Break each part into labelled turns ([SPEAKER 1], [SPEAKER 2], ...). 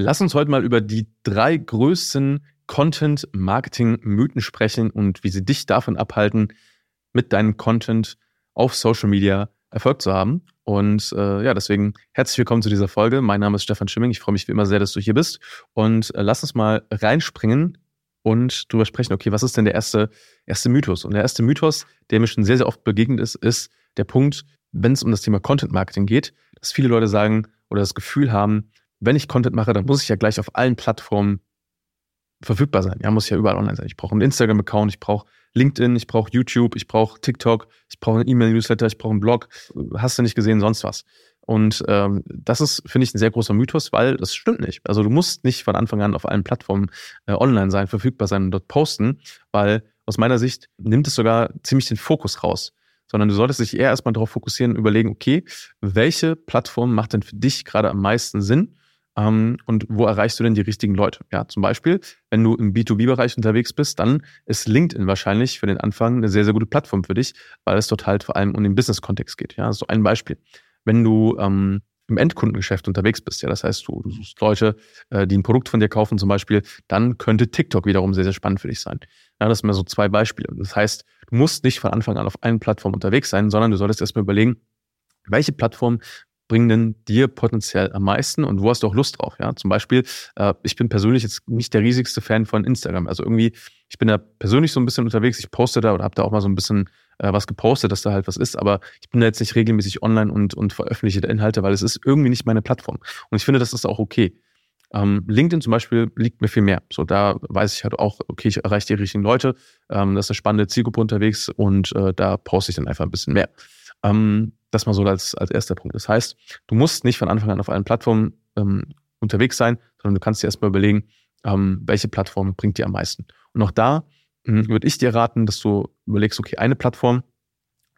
[SPEAKER 1] Lass uns heute mal über die drei größten Content-Marketing-Mythen sprechen und wie sie dich davon abhalten, mit deinem Content auf Social Media Erfolg zu haben. Und äh, ja, deswegen herzlich willkommen zu dieser Folge. Mein Name ist Stefan Schimming. Ich freue mich wie immer sehr, dass du hier bist. Und äh, lass uns mal reinspringen und drüber sprechen, okay, was ist denn der erste, erste Mythos? Und der erste Mythos, der mir schon sehr, sehr oft begegnet ist, ist der Punkt, wenn es um das Thema Content Marketing geht, dass viele Leute sagen oder das Gefühl haben, wenn ich Content mache, dann muss ich ja gleich auf allen Plattformen verfügbar sein. Ja, muss ja überall online sein. Ich brauche einen Instagram-Account, ich brauche LinkedIn, ich brauche YouTube, ich brauche TikTok, ich brauche einen E-Mail-Newsletter, ich brauche einen Blog. Hast du nicht gesehen, sonst was. Und ähm, das ist, finde ich, ein sehr großer Mythos, weil das stimmt nicht. Also du musst nicht von Anfang an auf allen Plattformen äh, online sein, verfügbar sein und dort posten, weil aus meiner Sicht nimmt es sogar ziemlich den Fokus raus. Sondern du solltest dich eher erstmal darauf fokussieren und überlegen, okay, welche Plattform macht denn für dich gerade am meisten Sinn? Ähm, und wo erreichst du denn die richtigen Leute? Ja, zum Beispiel, wenn du im B2B-Bereich unterwegs bist, dann ist LinkedIn wahrscheinlich für den Anfang eine sehr, sehr gute Plattform für dich, weil es dort halt vor allem um den Business-Kontext geht. Ja, so ein Beispiel. Wenn du ähm, im Endkundengeschäft unterwegs bist, ja, das heißt, du, du suchst Leute, äh, die ein Produkt von dir kaufen zum Beispiel, dann könnte TikTok wiederum sehr, sehr spannend für dich sein. Ja, das sind mal so zwei Beispiele. Das heißt, du musst nicht von Anfang an auf einer Plattform unterwegs sein, sondern du solltest erstmal überlegen, welche Plattform bringen denn dir potenziell am meisten und wo hast du auch Lust drauf? Ja, zum Beispiel, äh, ich bin persönlich jetzt nicht der riesigste Fan von Instagram. Also irgendwie, ich bin da persönlich so ein bisschen unterwegs. Ich poste da oder habe da auch mal so ein bisschen äh, was gepostet, dass da halt was ist. Aber ich bin da jetzt nicht regelmäßig online und, und veröffentliche da Inhalte, weil es ist irgendwie nicht meine Plattform. Und ich finde, das ist auch okay. Ähm, LinkedIn zum Beispiel liegt mir viel mehr. So, da weiß ich halt auch, okay, ich erreiche die richtigen Leute, ähm, das ist eine spannende Zielgruppe unterwegs und äh, da poste ich dann einfach ein bisschen mehr. Ähm, das mal so als, als erster Punkt. Das heißt, du musst nicht von Anfang an auf allen Plattformen ähm, unterwegs sein, sondern du kannst dir erstmal überlegen, ähm, welche Plattform bringt dir am meisten. Und auch da hm, würde ich dir raten, dass du überlegst, okay, eine Plattform,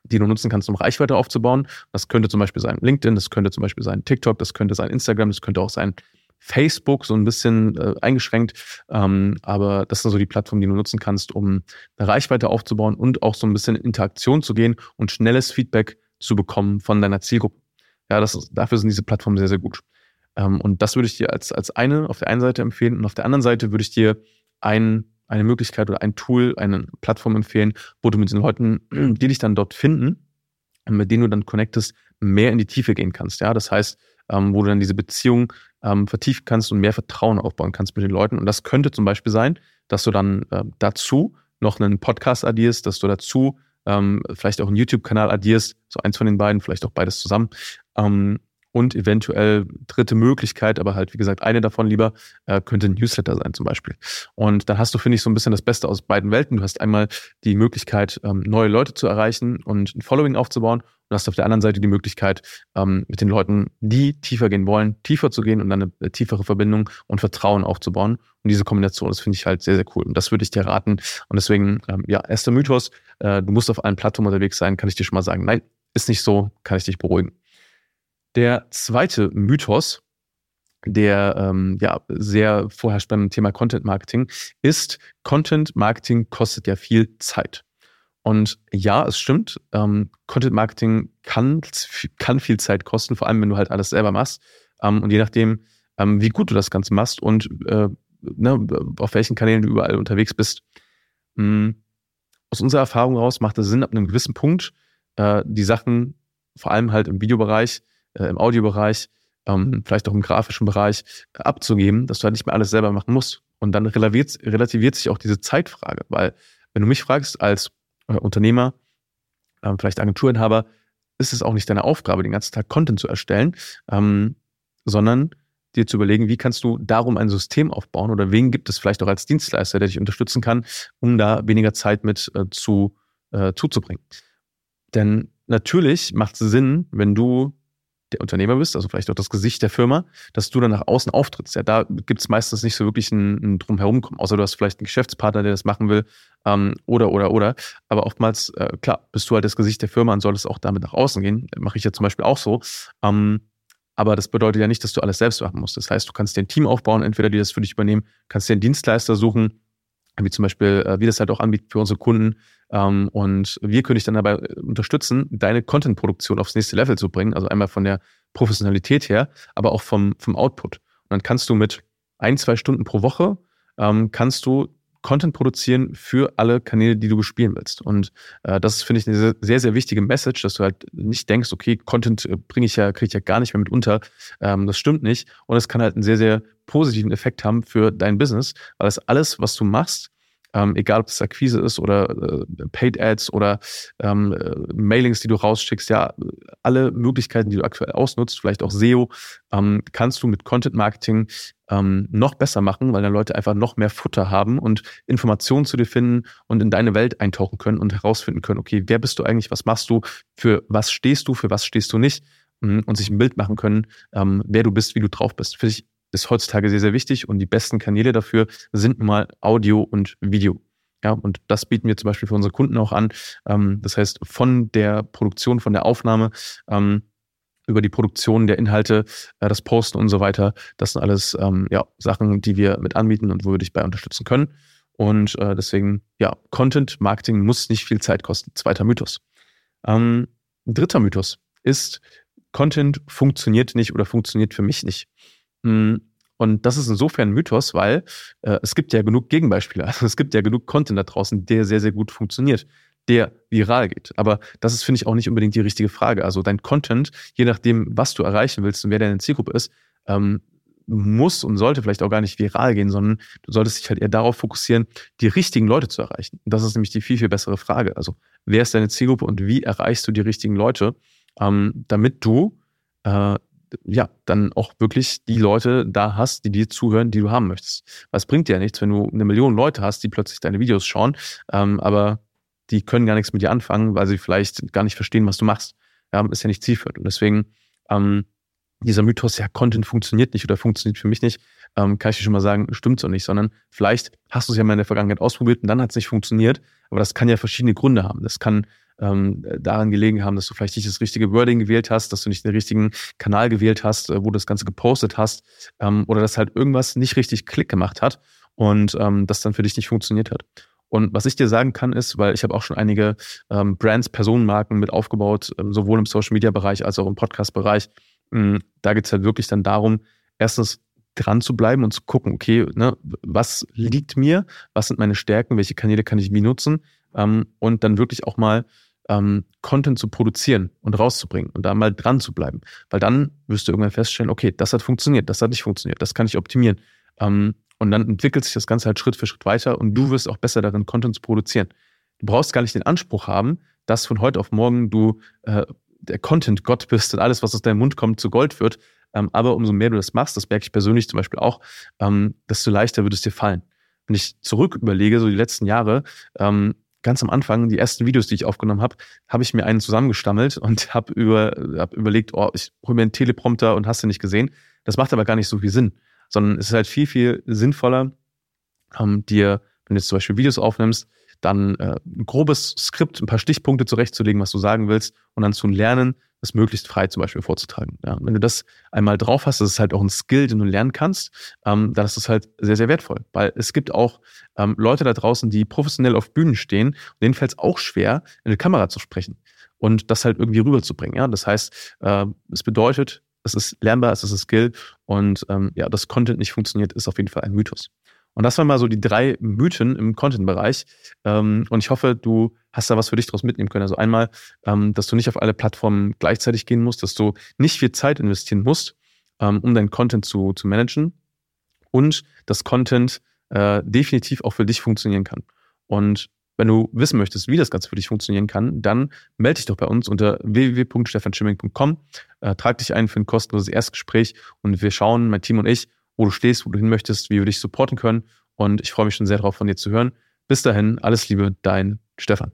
[SPEAKER 1] die du nutzen kannst, um Reichweite aufzubauen. Das könnte zum Beispiel sein LinkedIn, das könnte zum Beispiel sein TikTok, das könnte sein Instagram, das könnte auch sein Facebook, so ein bisschen äh, eingeschränkt. Ähm, aber das sind so die Plattformen, die du nutzen kannst, um eine Reichweite aufzubauen und auch so ein bisschen in Interaktion zu gehen und schnelles Feedback zu bekommen von deiner Zielgruppe. Ja, das dafür sind diese Plattformen sehr, sehr gut. Ähm, und das würde ich dir als, als eine auf der einen Seite empfehlen und auf der anderen Seite würde ich dir ein, eine Möglichkeit oder ein Tool, eine Plattform empfehlen, wo du mit den Leuten, die dich dann dort finden, mit denen du dann connectest, mehr in die Tiefe gehen kannst. Ja, das heißt, ähm, wo du dann diese Beziehung ähm, vertiefen kannst und mehr Vertrauen aufbauen kannst mit den Leuten. Und das könnte zum Beispiel sein, dass du dann äh, dazu noch einen Podcast addierst, dass du dazu ähm, vielleicht auch einen YouTube-Kanal addierst, so eins von den beiden, vielleicht auch beides zusammen. Ähm, und eventuell dritte Möglichkeit, aber halt wie gesagt eine davon lieber, äh, könnte ein Newsletter sein zum Beispiel. Und dann hast du, finde ich, so ein bisschen das Beste aus beiden Welten. Du hast einmal die Möglichkeit, ähm, neue Leute zu erreichen und ein Following aufzubauen und hast auf der anderen Seite die Möglichkeit, ähm, mit den Leuten, die tiefer gehen wollen, tiefer zu gehen und dann eine tiefere Verbindung und Vertrauen aufzubauen. Und diese Kombination, das finde ich halt sehr, sehr cool. Und das würde ich dir raten. Und deswegen, ähm, ja, erster Mythos, äh, du musst auf allen Plattformen unterwegs sein, kann ich dir schon mal sagen. Nein, ist nicht so, kann ich dich beruhigen. Der zweite Mythos, der ähm, ja sehr vorherrscht beim Thema Content Marketing, ist, Content Marketing kostet ja viel Zeit. Und ja, es stimmt, ähm, Content Marketing kann, kann viel Zeit kosten, vor allem wenn du halt alles selber machst. Ähm, und je nachdem, ähm, wie gut du das Ganze machst und äh, ne, auf welchen Kanälen du überall unterwegs bist. Mh, hm, aus unserer Erfahrung heraus macht es Sinn, ab einem gewissen Punkt äh, die Sachen, vor allem halt im Videobereich, äh, im Audiobereich, ähm, vielleicht auch im grafischen Bereich, äh, abzugeben, dass du halt nicht mehr alles selber machen musst. Und dann relativiert, sich auch diese Zeitfrage, weil wenn du mich fragst als äh, Unternehmer, ähm, vielleicht Agenturinhaber, ist es auch nicht deine Aufgabe, den ganzen Tag Content zu erstellen, ähm, sondern dir zu überlegen, wie kannst du darum ein System aufbauen oder wen gibt es vielleicht auch als Dienstleister, der dich unterstützen kann, um da weniger Zeit mit äh, zu, äh, zuzubringen. Denn natürlich macht es Sinn, wenn du der Unternehmer bist, also vielleicht auch das Gesicht der Firma, dass du dann nach außen auftrittst. Ja, da gibt es meistens nicht so wirklich ein, ein Drumherumkommen, außer du hast vielleicht einen Geschäftspartner, der das machen will, ähm, oder, oder, oder. Aber oftmals, äh, klar, bist du halt das Gesicht der Firma und solltest auch damit nach außen gehen. Mache ich ja zum Beispiel auch so. Ähm, aber das bedeutet ja nicht, dass du alles selbst machen musst. Das heißt, du kannst dir ein Team aufbauen, entweder die das für dich übernehmen, kannst dir einen Dienstleister suchen, wie zum Beispiel, äh, wie das halt auch anbietet für unsere Kunden. Ähm, und wir können dich dann dabei äh, unterstützen, deine Content-Produktion aufs nächste Level zu bringen. Also einmal von der Professionalität her, aber auch vom, vom Output. Und dann kannst du mit ein, zwei Stunden pro Woche ähm, kannst du Content produzieren für alle Kanäle, die du bespielen willst. Und äh, das finde ich, eine sehr, sehr wichtige Message, dass du halt nicht denkst, okay, Content äh, bringe ich ja, kriege ich ja gar nicht mehr mit unter. Ähm, das stimmt nicht. Und es kann halt einen sehr, sehr positiven Effekt haben für dein Business, weil das alles, was du machst, ähm, egal ob es Akquise ist oder äh, Paid Ads oder ähm, äh, Mailings, die du rausschickst, ja, alle Möglichkeiten, die du aktuell ausnutzt, vielleicht auch SEO, ähm, kannst du mit Content Marketing ähm, noch besser machen, weil dann Leute einfach noch mehr Futter haben und Informationen zu dir finden und in deine Welt eintauchen können und herausfinden können, okay, wer bist du eigentlich, was machst du, für was stehst du, für was stehst du nicht mm, und sich ein Bild machen können, ähm, wer du bist, wie du drauf bist. Finde ich ist heutzutage sehr, sehr wichtig und die besten Kanäle dafür sind nun mal Audio und Video. Ja, und das bieten wir zum Beispiel für unsere Kunden auch an. Ähm, das heißt, von der Produktion, von der Aufnahme, ähm, über die Produktion der Inhalte, äh, das Posten und so weiter, das sind alles ähm, ja, Sachen, die wir mit anbieten und wo wir dich bei unterstützen können. Und äh, deswegen, ja, Content Marketing muss nicht viel Zeit kosten. Zweiter Mythos. Ähm, dritter Mythos ist, Content funktioniert nicht oder funktioniert für mich nicht. Hm, und das ist insofern ein Mythos, weil äh, es gibt ja genug Gegenbeispiele. Also es gibt ja genug Content da draußen, der sehr, sehr gut funktioniert, der viral geht. Aber das ist, finde ich, auch nicht unbedingt die richtige Frage. Also dein Content, je nachdem, was du erreichen willst und wer deine Zielgruppe ist, ähm, muss und sollte vielleicht auch gar nicht viral gehen, sondern du solltest dich halt eher darauf fokussieren, die richtigen Leute zu erreichen. Und das ist nämlich die viel, viel bessere Frage. Also, wer ist deine Zielgruppe und wie erreichst du die richtigen Leute, ähm, damit du äh, ja, dann auch wirklich die Leute da hast, die dir zuhören, die du haben möchtest. Was bringt dir ja nichts, wenn du eine Million Leute hast, die plötzlich deine Videos schauen, ähm, aber die können gar nichts mit dir anfangen, weil sie vielleicht gar nicht verstehen, was du machst. Ja, ist ja nicht zielführend. Und deswegen, ähm, dieser Mythos, ja, Content funktioniert nicht oder funktioniert für mich nicht, ähm, kann ich dir schon mal sagen, stimmt so nicht, sondern vielleicht hast du es ja mal in der Vergangenheit ausprobiert und dann hat es nicht funktioniert, aber das kann ja verschiedene Gründe haben. Das kann ähm, daran gelegen haben, dass du vielleicht nicht das richtige Wording gewählt hast, dass du nicht den richtigen Kanal gewählt hast, äh, wo du das Ganze gepostet hast ähm, oder dass halt irgendwas nicht richtig Klick gemacht hat und ähm, das dann für dich nicht funktioniert hat. Und was ich dir sagen kann, ist, weil ich habe auch schon einige ähm, Brands, Personenmarken mit aufgebaut, ähm, sowohl im Social-Media-Bereich als auch im Podcast-Bereich. Ähm, da geht es halt wirklich dann darum, erstens dran zu bleiben und zu gucken, okay, ne, was liegt mir, was sind meine Stärken, welche Kanäle kann ich wie nutzen ähm, und dann wirklich auch mal ähm, Content zu produzieren und rauszubringen und da mal dran zu bleiben. Weil dann wirst du irgendwann feststellen, okay, das hat funktioniert, das hat nicht funktioniert, das kann ich optimieren. Und dann entwickelt sich das Ganze halt Schritt für Schritt weiter und du wirst auch besser darin, Content zu produzieren. Du brauchst gar nicht den Anspruch haben, dass von heute auf morgen du äh, der Content-Gott bist und alles, was aus deinem Mund kommt, zu Gold wird. Ähm, aber umso mehr du das machst, das merke ich persönlich zum Beispiel auch, ähm, desto leichter wird es dir fallen. Wenn ich zurück überlege, so die letzten Jahre, ähm, ganz am Anfang, die ersten Videos, die ich aufgenommen habe, habe ich mir einen zusammengestammelt und habe über, hab überlegt, oh, ich hole mir einen Teleprompter und hast du nicht gesehen. Das macht aber gar nicht so viel Sinn, sondern es ist halt viel, viel sinnvoller, ähm, dir, wenn du jetzt zum Beispiel Videos aufnimmst, dann äh, ein grobes Skript, ein paar Stichpunkte zurechtzulegen, was du sagen willst und dann zu lernen, das möglichst frei zum Beispiel vorzutragen. Ja, wenn du das einmal drauf hast, das ist halt auch ein Skill, den du lernen kannst, ähm, dann ist das halt sehr, sehr wertvoll. Weil es gibt auch ähm, Leute da draußen, die professionell auf Bühnen stehen, und denen fällt es auch schwer, in eine Kamera zu sprechen und das halt irgendwie rüberzubringen. Ja, das heißt, äh, es bedeutet, es ist lernbar, es ist ein Skill und ähm, ja, dass Content nicht funktioniert, ist auf jeden Fall ein Mythos. Und das waren mal so die drei Mythen im Content-Bereich. Ähm, und ich hoffe, du hast da was für dich draus mitnehmen können. Also einmal, ähm, dass du nicht auf alle Plattformen gleichzeitig gehen musst, dass du nicht viel Zeit investieren musst, ähm, um deinen Content zu, zu managen. Und dass Content äh, definitiv auch für dich funktionieren kann. Und wenn du wissen möchtest, wie das Ganze für dich funktionieren kann, dann melde dich doch bei uns unter www.stefanschimming.com, äh, trag dich ein für ein kostenloses Erstgespräch und wir schauen, mein Team und ich, wo du stehst, wo du hin möchtest, wie wir dich supporten können. Und ich freue mich schon sehr darauf, von dir zu hören. Bis dahin, alles Liebe, dein Stefan.